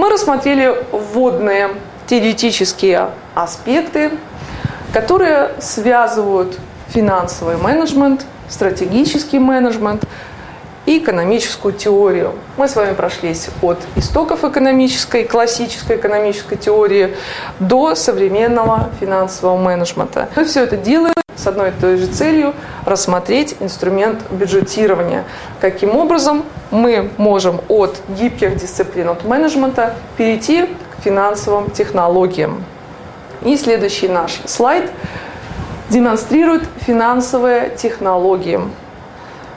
Мы рассмотрели вводные теоретические аспекты, которые связывают финансовый менеджмент, стратегический менеджмент и экономическую теорию. Мы с вами прошлись от истоков экономической, классической экономической теории до современного финансового менеджмента. Мы все это делаем с одной и той же целью рассмотреть инструмент бюджетирования. Каким образом мы можем от гибких дисциплин от менеджмента перейти к финансовым технологиям. И следующий наш слайд демонстрирует финансовые технологии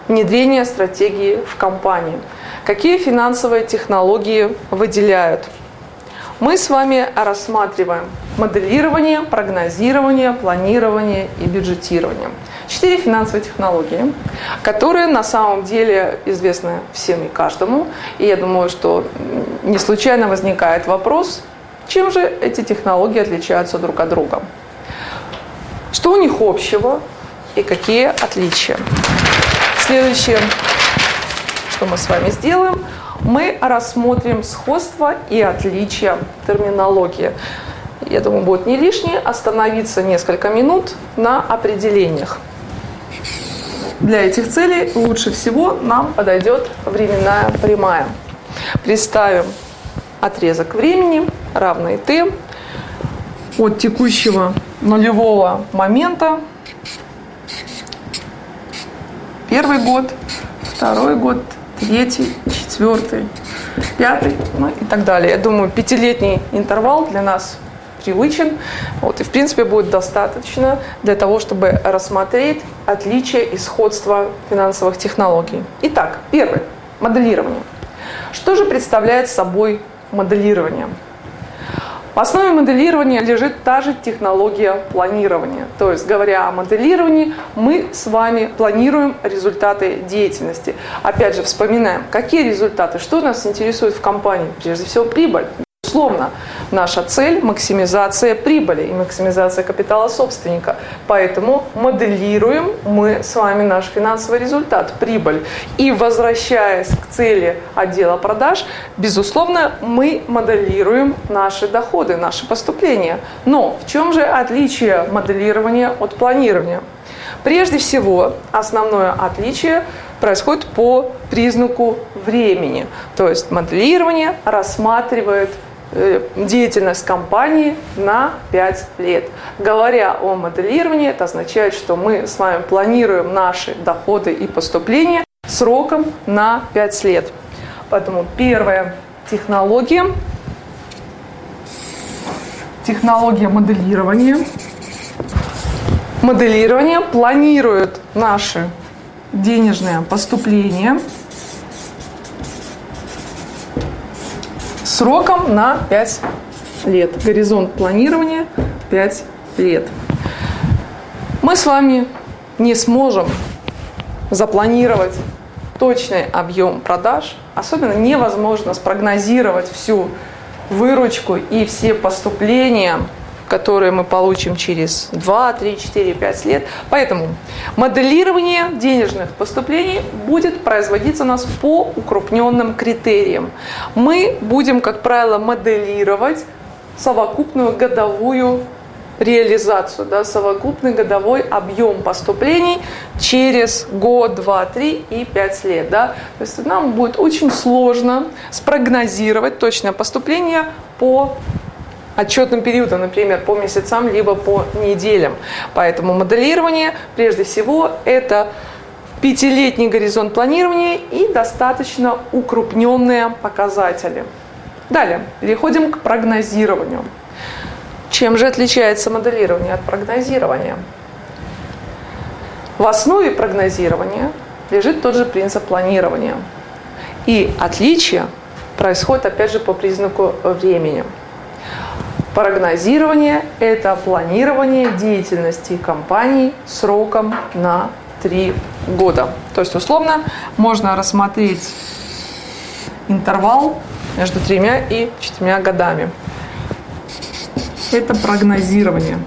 внедрения стратегии в компании. Какие финансовые технологии выделяют? Мы с вами рассматриваем моделирование, прогнозирование, планирование и бюджетирование. Четыре финансовые технологии, которые на самом деле известны всем и каждому. И я думаю, что не случайно возникает вопрос, чем же эти технологии отличаются друг от друга. Что у них общего и какие отличия. Следующее, что мы с вами сделаем, мы рассмотрим сходство и отличия терминологии. Я думаю, будет не лишнее остановиться несколько минут на определениях. Для этих целей лучше всего нам подойдет временная прямая. Представим отрезок времени, равный t, от текущего нулевого момента, первый год, второй год, третий, четвертый, пятый, ну и так далее. Я думаю, пятилетний интервал для нас привычен. Вот, и, в принципе, будет достаточно для того, чтобы рассмотреть отличия и сходства финансовых технологий. Итак, первый – моделирование. Что же представляет собой моделирование? В основе моделирования лежит та же технология планирования. То есть, говоря о моделировании, мы с вами планируем результаты деятельности. Опять же, вспоминаем, какие результаты, что нас интересует в компании. Прежде всего, прибыль. Безусловно, наша цель – максимизация прибыли и максимизация капитала собственника. Поэтому моделируем мы с вами наш финансовый результат – прибыль. И возвращаясь к цели отдела продаж, безусловно, мы моделируем наши доходы, наши поступления. Но в чем же отличие моделирования от планирования? Прежде всего, основное отличие происходит по признаку времени. То есть моделирование рассматривает деятельность компании на 5 лет. Говоря о моделировании, это означает, что мы с вами планируем наши доходы и поступления сроком на 5 лет. Поэтому первая технология, технология моделирования. Моделирование планирует наши денежные поступления – сроком на 5 лет. Горизонт планирования 5 лет. Мы с вами не сможем запланировать точный объем продаж, особенно невозможно спрогнозировать всю выручку и все поступления которые мы получим через 2, 3, 4, 5 лет. Поэтому моделирование денежных поступлений будет производиться у нас по укрупненным критериям. Мы будем, как правило, моделировать совокупную годовую реализацию, да, совокупный годовой объем поступлений через год, два, три и пять лет. Да. То есть нам будет очень сложно спрогнозировать точное поступление по отчетным периодом, например, по месяцам, либо по неделям. Поэтому моделирование, прежде всего, это пятилетний горизонт планирования и достаточно укрупненные показатели. Далее, переходим к прогнозированию. Чем же отличается моделирование от прогнозирования? В основе прогнозирования лежит тот же принцип планирования. И отличие происходит опять же по признаку времени. Прогнозирование – это планирование деятельности компании сроком на три года. То есть, условно, можно рассмотреть интервал между тремя и четырьмя годами. Это прогнозирование.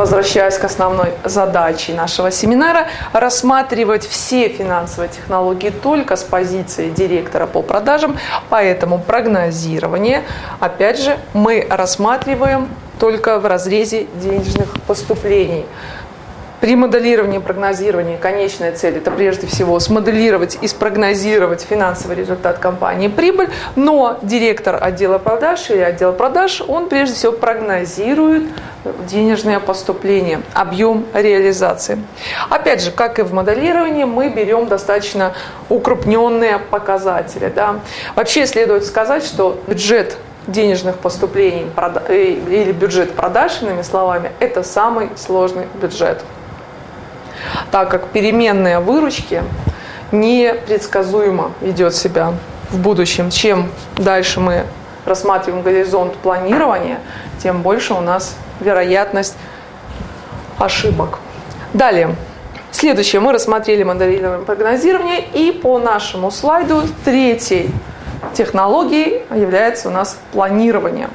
Возвращаясь к основной задаче нашего семинара, рассматривать все финансовые технологии только с позиции директора по продажам, поэтому прогнозирование, опять же, мы рассматриваем только в разрезе денежных поступлений. При моделировании и прогнозировании конечная цель – это прежде всего смоделировать и спрогнозировать финансовый результат компании прибыль, но директор отдела продаж или отдел продаж, он прежде всего прогнозирует денежное поступление, объем реализации. Опять же, как и в моделировании, мы берем достаточно укрупненные показатели. Да. Вообще следует сказать, что бюджет денежных поступлений э, или бюджет продаж, иными словами, это самый сложный бюджет так как переменная выручки непредсказуемо ведет себя в будущем. Чем дальше мы рассматриваем горизонт планирования, тем больше у нас вероятность ошибок. Далее. Следующее. Мы рассмотрели моделирование прогнозирование. И по нашему слайду третьей технологией является у нас планирование.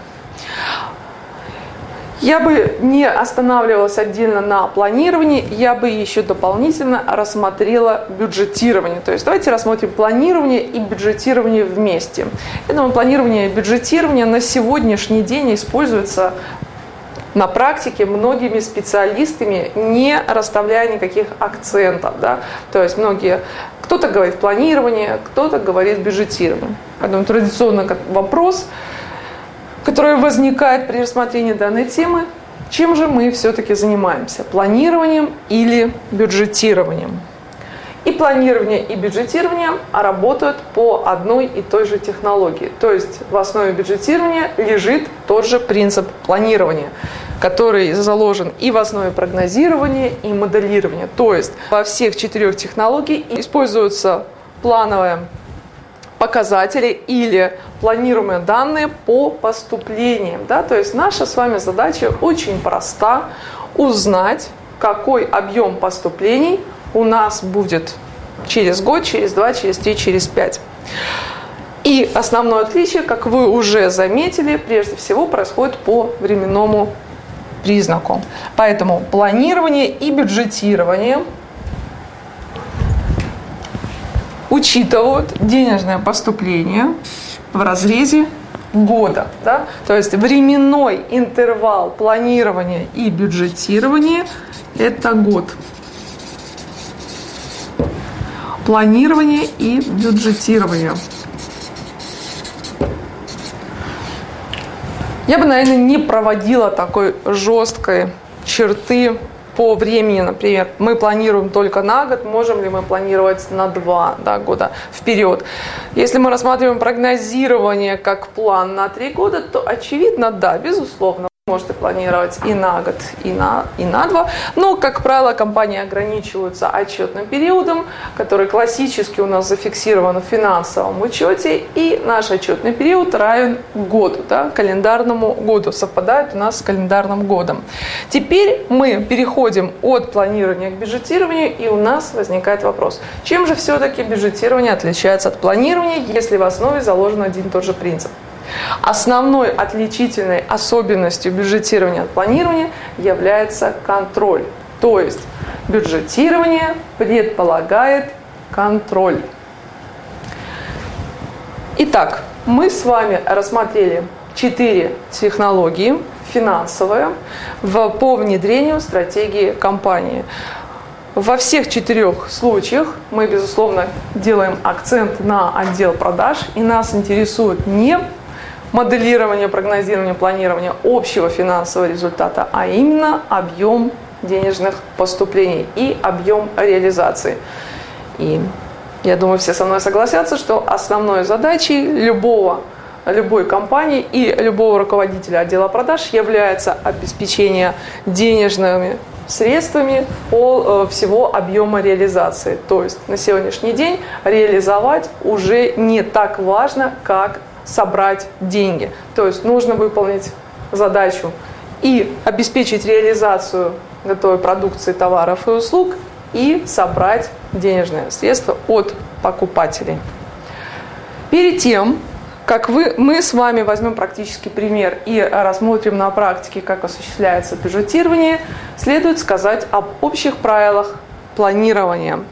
Я бы не останавливалась отдельно на планировании, я бы еще дополнительно рассмотрела бюджетирование. То есть давайте рассмотрим планирование и бюджетирование вместе. Я думаю, планирование и бюджетирование на сегодняшний день используется на практике многими специалистами, не расставляя никаких акцентов. Да? То есть многие, кто-то говорит планирование, кто-то говорит бюджетирование. Поэтому традиционно вопрос – которое возникает при рассмотрении данной темы, чем же мы все-таки занимаемся? Планированием или бюджетированием? И планирование, и бюджетирование работают по одной и той же технологии. То есть в основе бюджетирования лежит тот же принцип планирования, который заложен и в основе прогнозирования, и моделирования. То есть во всех четырех технологиях используется плановое показатели или планируемые данные по поступлениям. Да? То есть наша с вами задача очень проста – узнать, какой объем поступлений у нас будет через год, через два, через три, через пять. И основное отличие, как вы уже заметили, прежде всего происходит по временному признаку. Поэтому планирование и бюджетирование – учитывают денежное поступление в разрезе года. Да? То есть временной интервал планирования и бюджетирования – это год. Планирование и бюджетирование. Я бы, наверное, не проводила такой жесткой черты по времени, например, мы планируем только на год, можем ли мы планировать на два да, года вперед. Если мы рассматриваем прогнозирование как план на три года, то очевидно, да, безусловно можете планировать и на год, и на, и на два. Но, как правило, компании ограничиваются отчетным периодом, который классически у нас зафиксирован в финансовом учете. И наш отчетный период равен году, да, календарному году, совпадает у нас с календарным годом. Теперь мы переходим от планирования к бюджетированию, и у нас возникает вопрос, чем же все-таки бюджетирование отличается от планирования, если в основе заложен один и тот же принцип? Основной отличительной особенностью бюджетирования от планирования является контроль. То есть бюджетирование предполагает контроль. Итак, мы с вами рассмотрели четыре технологии финансовые в, по внедрению стратегии компании. Во всех четырех случаях мы, безусловно, делаем акцент на отдел продаж, и нас интересует не моделирования, прогнозирования, планирования общего финансового результата, а именно объем денежных поступлений и объем реализации. И я думаю, все со мной согласятся, что основной задачей любого любой компании и любого руководителя отдела продаж является обеспечение денежными средствами по э, всего объема реализации. То есть на сегодняшний день реализовать уже не так важно, как собрать деньги. То есть нужно выполнить задачу и обеспечить реализацию готовой продукции, товаров и услуг и собрать денежные средства от покупателей. Перед тем, как вы, мы с вами возьмем практический пример и рассмотрим на практике, как осуществляется бюджетирование, следует сказать об общих правилах планирования.